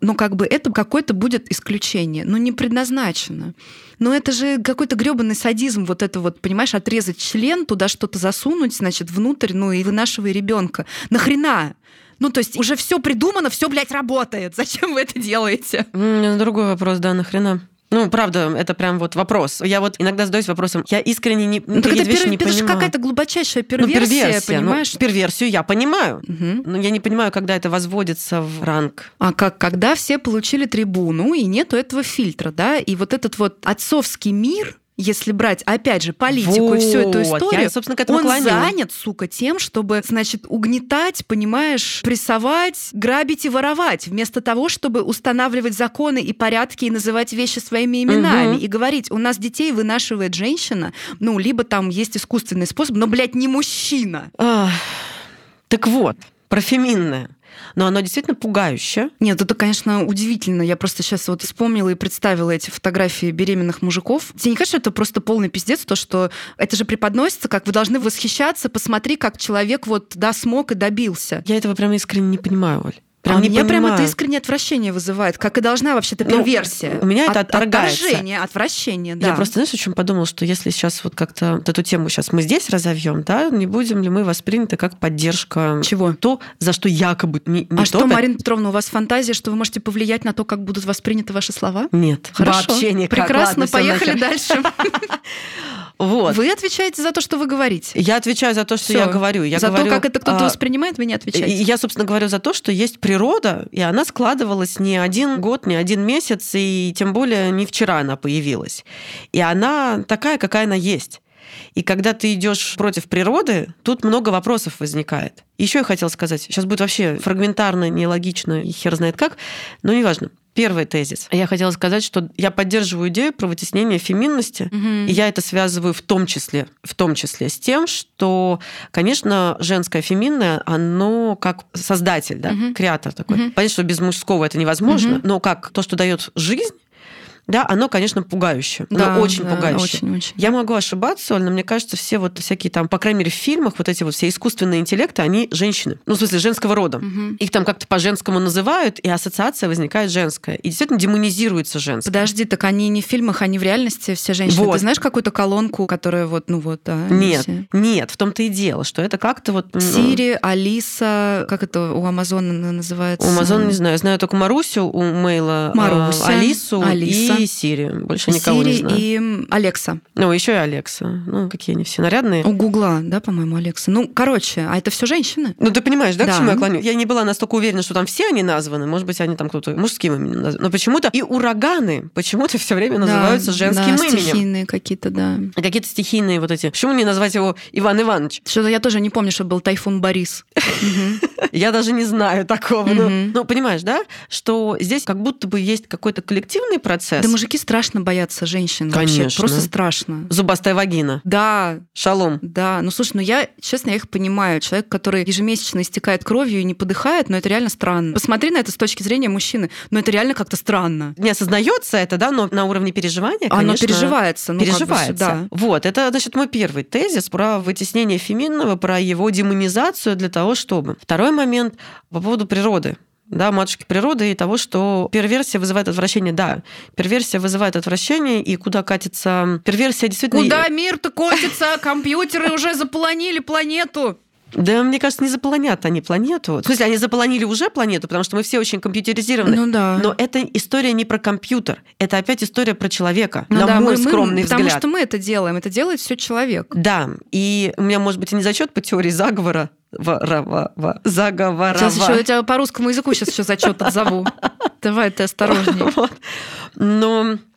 но как бы это какое-то будет исключение, но не предназначено. Но это же какой-то гребаный садизм, вот это вот, понимаешь, отрезать член, туда что-то засунуть, значит, внутрь, ну и вынашивай ребенка. Нахрена? Ну, то есть уже все придумано, все, блядь, работает. Зачем вы это делаете? Другой вопрос, да, нахрена? Ну, правда, это прям вот вопрос. Я вот иногда задаюсь вопросом, я искренне не, ну, так это, пер... не это же какая-то глубочайшая перверсия, ну, перверсия ну, понимаешь? Ну, перверсию я понимаю, угу. но я не понимаю, когда это возводится в ранг. А как, когда все получили трибуну, и нету этого фильтра, да, и вот этот вот отцовский мир, если брать, опять же, политику вот. и всю эту историю, Я, собственно, к этому он клоню. занят, сука, тем, чтобы, значит, угнетать, понимаешь, прессовать, грабить и воровать, вместо того, чтобы устанавливать законы и порядки и называть вещи своими именами угу. и говорить, у нас детей вынашивает женщина, ну, либо там есть искусственный способ, но, блядь, не мужчина. Ах. Так вот, про феминное но оно действительно пугающее. Нет, это, конечно, удивительно. Я просто сейчас вот вспомнила и представила эти фотографии беременных мужиков. Тебе не кажется, что это просто полный пиздец, то, что это же преподносится, как вы должны восхищаться, посмотри, как человек вот, да, смог и добился. Я этого прям искренне не понимаю, Оль. Прям а не меня прям это искреннее отвращение вызывает, как и должна вообще-то ну, перверсия. Ну, у меня это От, отторгается. Отторжение, отвращение, да. Я просто, знаешь, о чем подумала, что если сейчас вот как-то вот эту тему сейчас мы здесь разовьем, да, не будем ли мы восприняты как поддержка Чего? То, за что якобы не, не А что, Марина Петровна, у вас фантазия, что вы можете повлиять на то, как будут восприняты ваши слова? Нет. Хорошо. Вообще никак. Прекрасно, Ладно, поехали дальше. Вот. Вы отвечаете за то, что вы говорите. Я отвечаю за то, что Всё. я говорю. Я за говорю, то, как это кто-то а, воспринимает, вы не отвечаете. Я, собственно, говорю за то, что есть природа, и она складывалась не один год, не один месяц, и тем более не вчера она появилась. И она такая, какая она есть. И когда ты идешь против природы, тут много вопросов возникает. Еще я хотела сказать, сейчас будет вообще фрагментарно, нелогично и хер знает как, но неважно. Первый тезис. Я хотела сказать, что я поддерживаю идею про вытеснение феминности, угу. и я это связываю в том числе, в том числе с тем, что, конечно, женское феминное, оно как создатель, да, угу. креатор такой. Угу. Понятно, что без мужского это невозможно, угу. но как то, что дает жизнь, да, оно, конечно, пугающее. Да, оно очень да, пугающее. Очень, очень. Я могу ошибаться, но мне кажется, все вот всякие там, по крайней мере, в фильмах вот эти вот все искусственные интеллекты, они женщины. Ну, в смысле, женского рода. Угу. Их там как-то по-женскому называют, и ассоциация возникает женская. И действительно демонизируется женское. Подожди, так они не в фильмах, они в реальности все женщины. Вот. Ты знаешь какую-то колонку, которая вот, ну вот, да. Нет, все... нет, в том-то и дело, что это как-то вот... Сири, Алиса, как это у Амазона называется? У Амазона, не знаю, знаю только Марусю, у Мейла Маруся, Алису Алиса. и и Сири. Больше никого Siri не знаю. и Алекса. Ну, еще и Алекса. Ну, какие они все нарядные. У Гугла, да, по-моему, Алекса. Ну, короче, а это все женщины? Ну, ты понимаешь, да, да, к чему я клоню? Я не была настолько уверена, что там все они названы. Может быть, они там кто-то мужским именем названы. Но почему-то и ураганы почему-то все время называются да, женским да, именем. стихийные какие-то, да. Какие-то стихийные вот эти. Почему не назвать его Иван Иванович? Что-то я тоже не помню, что был Тайфун Борис. Я даже не знаю такого. Ну, понимаешь, да, что здесь как будто бы есть какой-то коллективный процесс. Да мужики страшно боятся женщин. Конечно. Вообще. Просто страшно. Зубастая вагина. Да. Шалом. Да. Ну, слушай, ну я, честно, я их понимаю. Человек, который ежемесячно истекает кровью и не подыхает, но это реально странно. Посмотри на это с точки зрения мужчины. Но это реально как-то странно. Не осознается это, да, но на уровне переживания, конечно, Оно переживается. Ну, переживается. Как бы, да. Вот, это, значит, мой первый тезис про вытеснение феминного, про его демонизацию для того, чтобы. Второй момент по поводу природы да, матушки природы и того, что перверсия вызывает отвращение. Да, перверсия вызывает отвращение, и куда катится... Перверсия действительно... Куда мир-то катится? Компьютеры уже заполонили планету. Да, мне кажется, не заполонят они планету. В смысле, они заполонили уже планету, потому что мы все очень компьютеризированы. Ну да. Но это история не про компьютер. Это опять история про человека, ну, на да, мой мы, скромный мы, взгляд. Потому что мы это делаем. Это делает все человек. Да. И у меня, может быть, и не зачет по теории заговора, Ворова, заговорова. Сейчас еще я тебя по русскому языку сейчас еще зачет отзову. Давай ты осторожнее. Вот.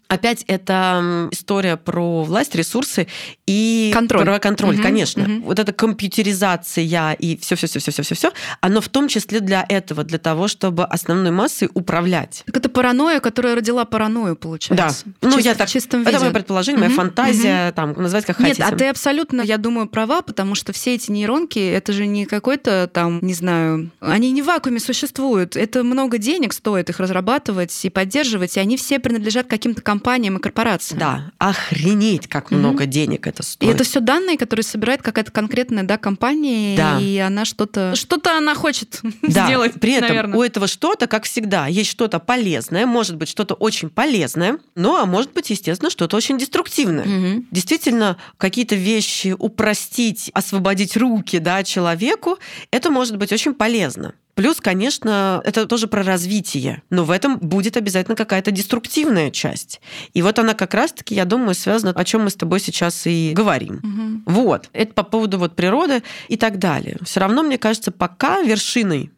Опять это история про власть, ресурсы и контроль. Про контроль, угу, конечно. Угу. Вот эта компьютеризация и все, все, все, все, все, все, все, оно в том числе для этого, для того, чтобы основной массой управлять. Так это паранойя, которая родила паранойю, получается. Да. Ну, Чист, я так, в чистом виде. Это мое предположение, моя угу, фантазия, угу. там, называть как Нет, хотите. а ты абсолютно, я думаю, права, потому что все эти нейронки, это же не какой-то там, не знаю, они не в вакууме существуют. Это много денег стоит их разрабатывать и поддерживать, и они все принадлежат каким-то компаниям и корпорациям. Да, охренеть, как угу. много денег это стоит. И это все данные, которые собирает какая-то конкретная да, компания, да. и она что-то что-то она хочет да. сделать. При этом наверное. у этого что-то, как всегда, есть что-то полезное, может быть что-то очень полезное, ну а может быть, естественно, что-то очень деструктивное. Угу. Действительно, какие-то вещи упростить, освободить руки да, человеку, это может быть очень полезно. Плюс, конечно, это тоже про развитие, но в этом будет обязательно какая-то деструктивная часть. И вот она как раз-таки, я думаю, связана, о чем мы с тобой сейчас и говорим. Угу. Вот. Это по поводу вот природы и так далее. Все равно, мне кажется, пока вершиной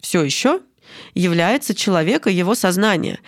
все еще является человек и его сознание.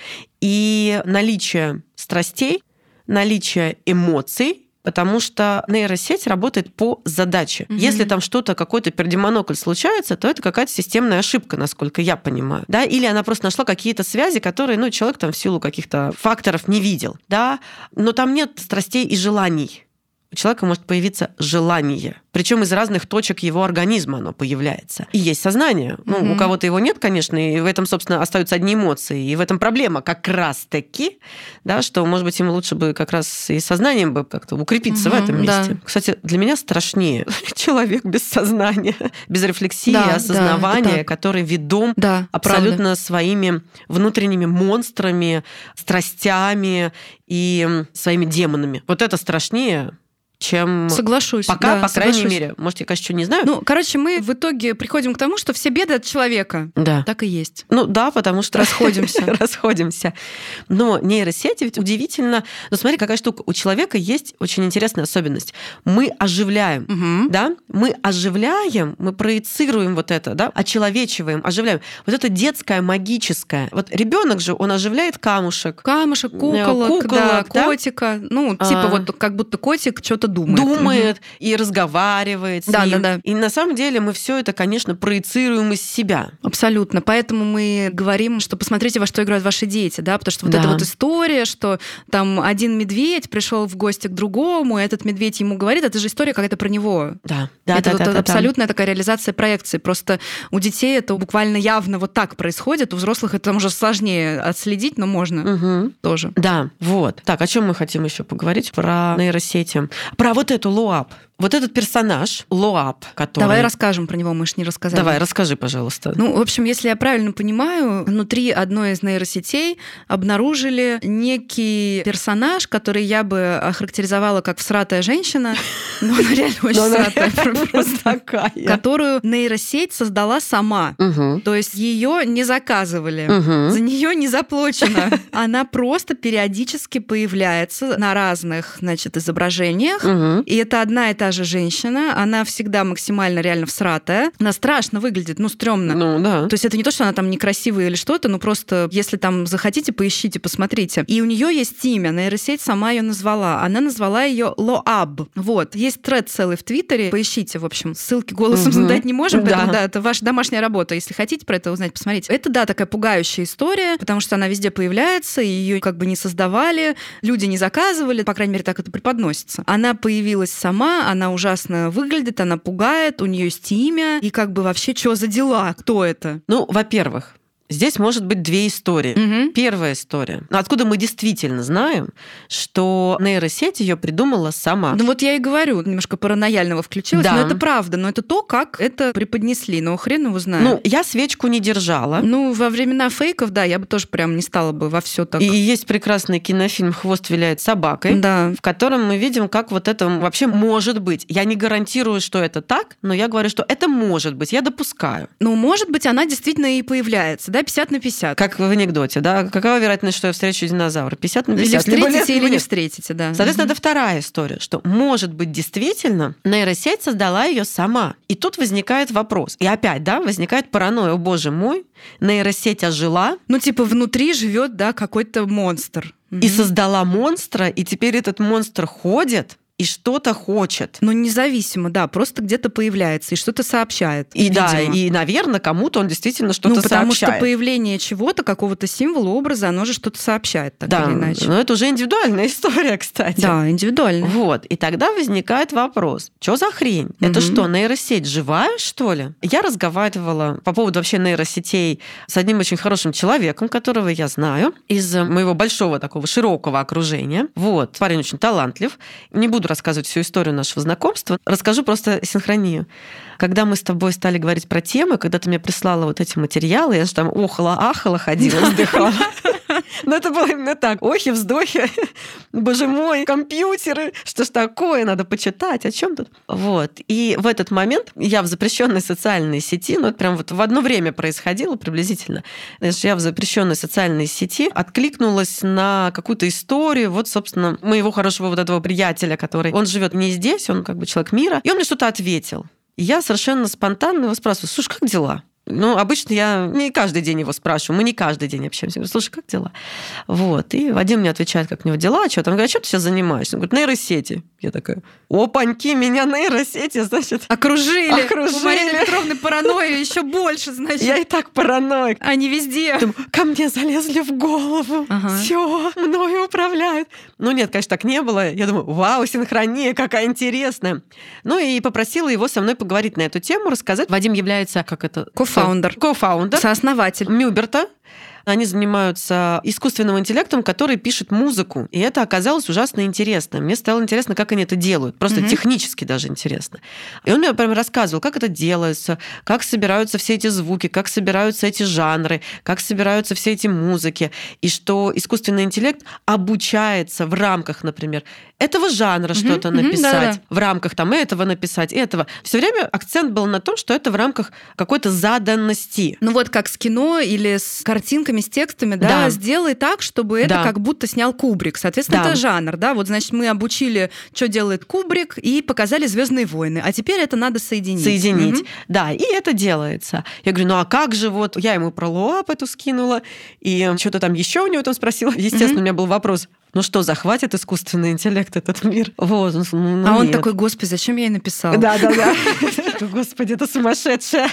И наличие страстей, наличие эмоций, потому что нейросеть работает по задаче. Mm-hmm. Если там что-то, какой-то пердемонокль случается, то это какая-то системная ошибка, насколько я понимаю. Да? Или она просто нашла какие-то связи, которые ну, человек там в силу каких-то факторов не видел. Да? Но там нет страстей и желаний у человека может появиться желание. Причем из разных точек его организма оно появляется. И есть сознание. Ну, mm-hmm. у кого-то его нет, конечно, и в этом, собственно, остаются одни эмоции. И в этом проблема как раз-таки, да, что, может быть, ему лучше бы как раз и сознанием бы как-то укрепиться mm-hmm, в этом месте. Да. Кстати, для меня страшнее человек без сознания, без рефлексии, да, осознавания, да, который ведом да, абсолютно правда. своими внутренними монстрами, страстями и своими демонами. Вот это страшнее, чем соглашусь. Пока, да, по соглашусь. крайней мере. Может, я, конечно, что не знаю. Ну, короче, мы в итоге приходим к тому, что все беды от человека. Да. Так и есть. Ну да, потому что расходимся. расходимся. Но нейросети ведь удивительно. Ну смотри, какая штука. У человека есть очень интересная особенность. Мы оживляем, да? Мы оживляем, мы проецируем вот это, да? Очеловечиваем, оживляем. Вот это детское, магическое. Вот ребенок же, он оживляет камушек. Камушек, куколок, куколок да, да? котика. Ну, типа А. вот как будто котик что-то думает. думает угу. и разговаривает с да, ним. Да, да. И на самом деле мы все это, конечно, проецируем из себя. Абсолютно. Поэтому мы говорим, что посмотрите, во что играют ваши дети, да, потому что вот да. эта вот история, что там один медведь пришел в гости к другому, и этот медведь ему говорит, это же история какая-то про него. Да, да, это да, вот да, абсолютная да. такая реализация проекции. Просто у детей это буквально явно вот так происходит, у взрослых это уже сложнее отследить, но можно угу. тоже. Да, вот. Так, о чем мы хотим еще поговорить? Про нейросети. Про вот эту лоап. Вот этот персонаж, Лоап, который... Давай расскажем про него, мы же не рассказали. Давай, расскажи, пожалуйста. Ну, в общем, если я правильно понимаю, внутри одной из нейросетей обнаружили некий персонаж, который я бы охарактеризовала как всратая женщина, но она реально очень всратая, просто такая. которую нейросеть создала сама. То есть ее не заказывали, за нее не заплачено. Она просто периодически появляется на разных, значит, изображениях, и это одна и та же женщина, она всегда максимально реально всратая. Она страшно выглядит, ну, стрёмно. Ну, да. То есть это не то, что она там некрасивая или что-то, ну, просто если там захотите, поищите, посмотрите. И у нее есть имя, нейросеть сама ее назвала. Она назвала ее Лоаб. Вот. Есть тред целый в Твиттере, поищите, в общем. Ссылки голосом угу. задать не можем, поэтому, да. да, это ваша домашняя работа. Если хотите про это узнать, посмотрите. Это, да, такая пугающая история, потому что она везде появляется, ее как бы не создавали, люди не заказывали, по крайней мере, так это преподносится. Она появилась сама, она ужасно выглядит, она пугает, у нее есть имя, и как бы вообще что за дела, кто это? Ну, во-первых, Здесь может быть две истории. Угу. Первая история. Откуда мы действительно знаем, что нейросеть ее придумала сама. Ну вот я и говорю, немножко паранояльного включилась, да. но это правда, но это то, как это преподнесли, но хрен его знает. Ну, я свечку не держала. Ну, во времена фейков, да, я бы тоже прям не стала бы во все так. И есть прекрасный кинофильм «Хвост виляет собакой», да. в котором мы видим, как вот это вообще может быть. Я не гарантирую, что это так, но я говорю, что это может быть, я допускаю. Ну, может быть, она действительно и появляется, да, да, 50 на 50. Как в анекдоте, да? Какова вероятность, что я встречу динозавра? 50 на 50. Или встретите, или не встретите, да. Соответственно, угу. это вторая история, что, может быть, действительно нейросеть создала ее сама. И тут возникает вопрос. И опять, да, возникает паранойя. О, боже мой, нейросеть ожила. Ну, типа, внутри живет, да, какой-то монстр. И создала монстра, и теперь этот монстр ходит, и что-то хочет. Ну, независимо, да, просто где-то появляется и что-то сообщает. И видимо. да, и, наверное, кому-то он действительно что-то ну, потому сообщает. что появление чего-то, какого-то символа, образа, оно же что-то сообщает, так да, или иначе. но это уже индивидуальная история, кстати. Да, индивидуально. Вот, и тогда возникает вопрос, что за хрень? Угу. Это что, нейросеть живая, что ли? Я разговаривала по поводу вообще нейросетей с одним очень хорошим человеком, которого я знаю, из моего большого такого широкого окружения. Вот, парень очень талантлив. Не буду рассказывать всю историю нашего знакомства. Расскажу просто синхронию. Когда мы с тобой стали говорить про темы, когда ты мне прислала вот эти материалы, я же там охала-ахала ходила, вздыхала. Но это было именно так. Охи, вздохи. Боже мой, компьютеры. Что ж такое? Надо почитать. О чем тут? Вот. И в этот момент я в запрещенной социальной сети, ну это прям вот в одно время происходило приблизительно, я в запрещенной социальной сети откликнулась на какую-то историю, вот, собственно, моего хорошего вот этого приятеля, который, он живет не здесь, он как бы человек мира, и он мне что-то ответил. Я совершенно спонтанно его спрашиваю, слушай, как дела? Ну, обычно я не каждый день его спрашиваю, мы не каждый день общаемся. Я говорю, слушай, как дела? Вот. И Вадим мне отвечает, как у него дела, что там. Говорит, а что ты сейчас занимаешься? Он говорит, нейросети. Я такая, опаньки, меня нейросети, значит... Окружили. Окружили. У Марины Петровны паранойя еще больше, значит. Я и так параноик. Они везде. Думаю, ко мне залезли в голову. Ага. Все, мною управляют. Ну нет, конечно, так не было. Я думаю, вау, синхрония, какая интересная. Ну и попросила его со мной поговорить на эту тему, рассказать. Вадим является, как это... Кофаундер. Кофаундер. Сооснователь. Мюберта. Они занимаются искусственным интеллектом, который пишет музыку. И это оказалось ужасно интересно. Мне стало интересно, как они это делают. Просто mm-hmm. технически даже интересно. И он мне прям рассказывал, как это делается, как собираются все эти звуки, как собираются эти жанры, как собираются все эти музыки. И что искусственный интеллект обучается в рамках, например, этого жанра mm-hmm. что-то mm-hmm, написать, да-да. в рамках там этого написать, этого. Все время акцент был на том, что это в рамках какой-то заданности. Ну вот как с кино или с картинками, с текстами, да, да. сделай так, чтобы это да. как будто снял Кубрик. Соответственно, да. это жанр, да. Вот значит мы обучили, что делает Кубрик, и показали Звездные войны, а теперь это надо соединить. Соединить, mm-hmm. да, и это делается. Я говорю, ну а как же вот я ему про Луап эту скинула и что-то там еще у него там спросила. Естественно, mm-hmm. у меня был вопрос, ну что, захватит искусственный интеллект этот мир? Вот, ну, ну, а он такой, господи, зачем я ей написал? Да, да, да. Господи, это сумасшедшая.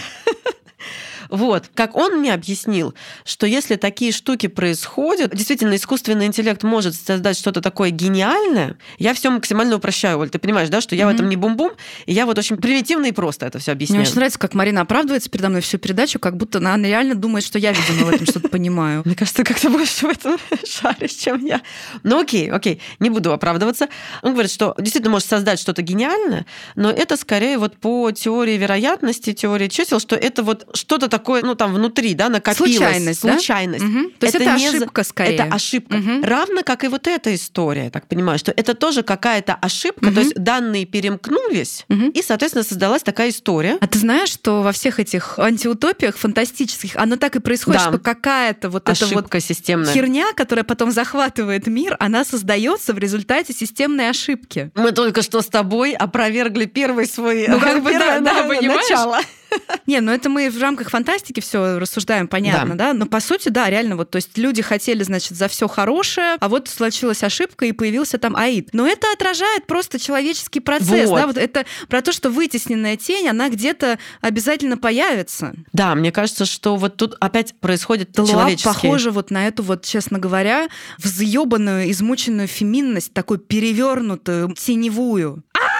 Вот. Как он мне объяснил, что если такие штуки происходят, действительно, искусственный интеллект может создать что-то такое гениальное, я все максимально упрощаю, Оль, ты понимаешь, да, что я mm-hmm. в этом не бум-бум, и я вот очень примитивно и просто это все объясняю. Мне очень нравится, как Марина оправдывается передо мной всю передачу, как будто она реально думает, что я, видимо, в этом что-то понимаю. Мне кажется, как-то больше в этом шаришь, чем я. Ну окей, окей, не буду оправдываться. Он говорит, что действительно может создать что-то гениальное, но это скорее вот по теории вероятности, теории чисел, что это вот что-то такое, ну там внутри, да, накопилось. Случайность, Случайность. Да? Угу. То есть это, это не ошибка скорее. Это ошибка. Угу. Равно как и вот эта история, я так понимаю, что это тоже какая-то ошибка, угу. то есть данные перемкнулись, угу. и, соответственно, создалась такая история. А ты знаешь, что во всех этих антиутопиях фантастических, оно так и происходит, да. что какая-то вот ошибка эта вот системная. херня, которая потом захватывает мир, она создается в результате системной ошибки. Мы только что с тобой опровергли первый свой ну, как бы, да, да, начало. Не, ну это мы в рамках фантастики все рассуждаем, понятно, да. да? Но по сути, да, реально вот, то есть люди хотели, значит, за все хорошее, а вот случилась ошибка и появился там аид. Но это отражает просто человеческий процесс, вот. да? Вот это про то, что вытесненная тень, она где-то обязательно появится. Да, мне кажется, что вот тут опять происходит Талуа человеческий... похоже вот на эту вот, честно говоря, взъебанную, измученную феминность, такую перевернутую, теневую. А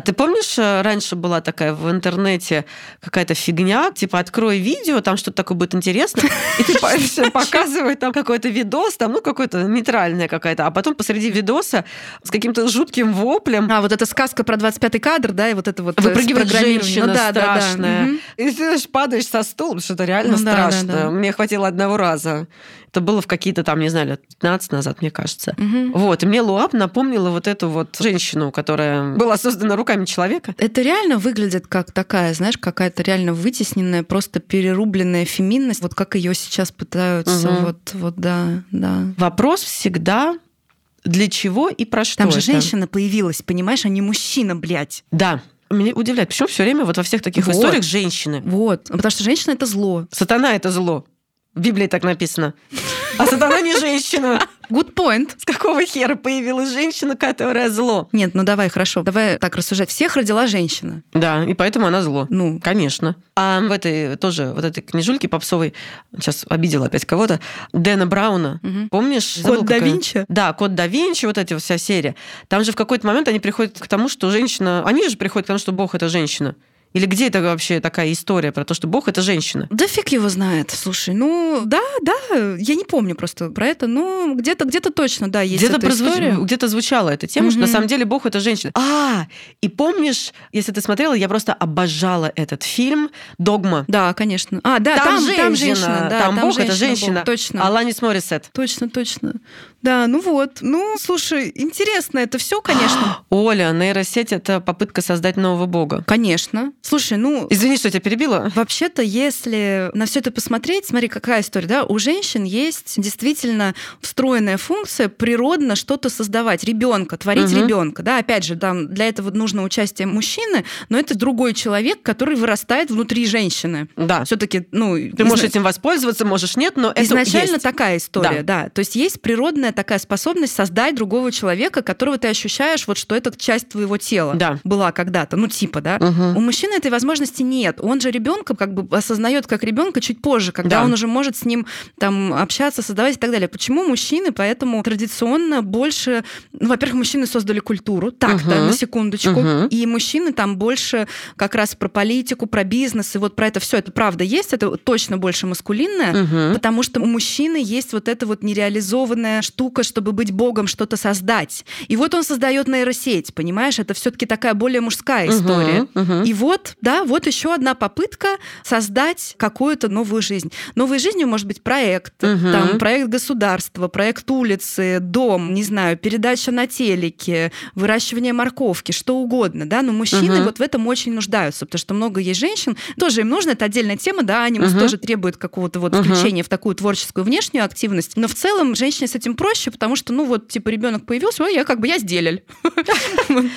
ты помнишь, э, раньше была такая в интернете какая-то фигня, типа открой видео, там что-то такое будет интересно, и ты показывает там какой-то видос, там, ну, какой-то нейтральная какая-то, а потом посреди видоса с каким-то жутким воплем. А, вот эта сказка про 25-й кадр, да, и вот это вот э, Выпрыгивает женщина ну, да, страшная. Да, да. И ты падаешь со стула, что это реально ну, страшно. Да, да, да. Мне хватило одного раза. Это было в какие-то там, не знаю, лет 15 назад, мне кажется. Угу. Вот. И мне Луап напомнила вот эту вот женщину, которая была создана руками человека. Это реально выглядит как такая, знаешь, какая-то реально вытесненная, просто перерубленная феминность, вот как ее сейчас пытаются, угу. вот, вот, да, да. Вопрос всегда для чего и про что Там же это? женщина появилась, понимаешь, а не мужчина, блядь. Да. Меня удивляет, почему все время вот во всех таких вот. историях женщины? Вот, потому что женщина это зло. Сатана это зло. В Библии так написано. А сатана не женщина. Good point. С какого хера появилась женщина, которая зло? Нет, ну давай, хорошо. Давай так рассуждать. Всех родила женщина. Да, и поэтому она зло. Ну. Конечно. А в этой тоже, вот этой книжульке попсовой, сейчас обидела опять кого-то, Дэна Брауна, угу. помнишь? Код да Винчи? Да, Код да Винчи, вот эта вся серия. Там же в какой-то момент они приходят к тому, что женщина... Они же приходят к тому, что Бог — это женщина. Или где это вообще такая история про то, что Бог это женщина? Да фиг его знает. Слушай, ну да, да, я не помню просто про это, но где-то где-то точно, да, есть где-то эта прозвуч... история. Где-то звучала эта тема, mm-hmm. что на самом деле Бог это женщина. А, и помнишь, если ты смотрела, я просто обожала этот фильм «Догма». Да, конечно. А, да, там, там женщина, там женщина, да, там, там Бог женщина, это женщина. Бог, точно. Аланис Морисет. Точно, точно. Да, ну вот. Ну, слушай, интересно это все, конечно. Оля, нейросеть это попытка создать нового бога. Конечно. Слушай, ну. Извини, что я тебя перебила. Вообще-то, если на все это посмотреть, смотри, какая история, да, у женщин есть действительно встроенная функция природно что-то создавать, ребенка, творить угу. ребенка, да. Опять же, там для этого нужно участие мужчины, но это другой человек, который вырастает внутри женщины. Да. Все-таки, ну. Ты можешь этим воспользоваться, можешь нет, но это изначально такая история, да. да. То есть есть природная уникальная такая способность создать другого человека, которого ты ощущаешь, вот что это часть твоего тела да. была когда-то, ну типа, да. Угу. У мужчины этой возможности нет. Он же ребенка как бы осознает как ребенка чуть позже, когда да. он уже может с ним там общаться, создавать и так далее. Почему мужчины поэтому традиционно больше, ну, во-первых, мужчины создали культуру, так-то угу. на секундочку, угу. и мужчины там больше как раз про политику, про бизнес и вот про это все, это правда есть, это точно больше маскулинное, угу. потому что у мужчины есть вот это вот нереализованная штука, чтобы быть богом, что-то создать. И вот он создает нейросеть, понимаешь? Это все-таки такая более мужская история. Uh-huh, uh-huh. И вот, да, вот еще одна попытка создать какую-то новую жизнь. Новой жизнью может быть проект, uh-huh. там проект государства, проект улицы, дом, не знаю, передача на телеке, выращивание морковки, что угодно, да. Но мужчины uh-huh. вот в этом очень нуждаются, потому что много есть женщин, тоже им нужно, это отдельная тема, да, анимус uh-huh. тоже требует какого-то вот включения в такую творческую внешнюю активность, но в целом женщине с этим проще проще, потому что, ну вот, типа, ребенок появился, я как бы, я сделель.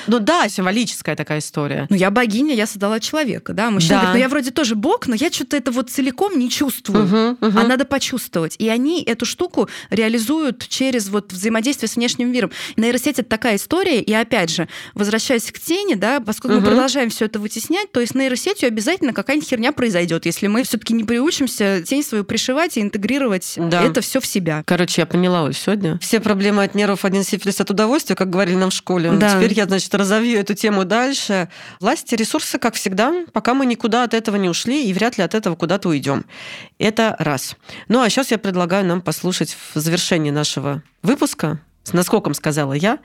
Ну да, символическая такая история. Ну я богиня, я создала человека, да, мужчина говорит, ну я вроде тоже бог, но я что-то это вот целиком не чувствую, а надо почувствовать. И они эту штуку реализуют через вот взаимодействие с внешним миром. Нейросеть это такая история, и опять же, возвращаясь к тени, да, поскольку мы продолжаем все это вытеснять, то есть нейросетью обязательно какая-нибудь херня произойдет, если мы все-таки не приучимся тень свою пришивать и интегрировать это все в себя. Короче, я поняла, Оль, сегодня все проблемы от нервов, один сифилис от удовольствия, как говорили нам в школе. Да. Теперь я, значит, разовью эту тему дальше. Власти, ресурсы, как всегда, пока мы никуда от этого не ушли и вряд ли от этого куда-то уйдем. Это раз. Ну а сейчас я предлагаю нам послушать в завершении нашего выпуска, с наскоком сказала я,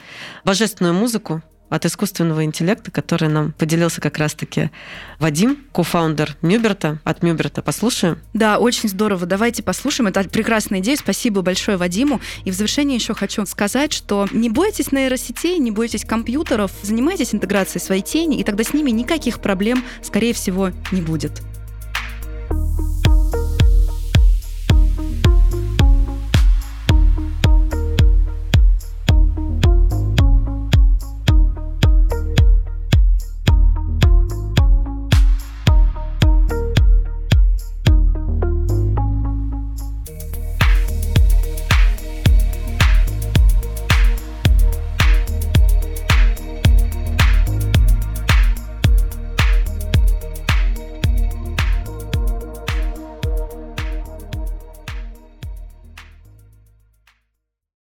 божественную музыку от искусственного интеллекта, который нам поделился как раз-таки Вадим, кофаундер Мюберта, от Мюберта. Послушаем? Да, очень здорово. Давайте послушаем. Это прекрасная идея. Спасибо большое Вадиму. И в завершение еще хочу сказать, что не бойтесь нейросетей, не бойтесь компьютеров, занимайтесь интеграцией своей тени, и тогда с ними никаких проблем, скорее всего, не будет.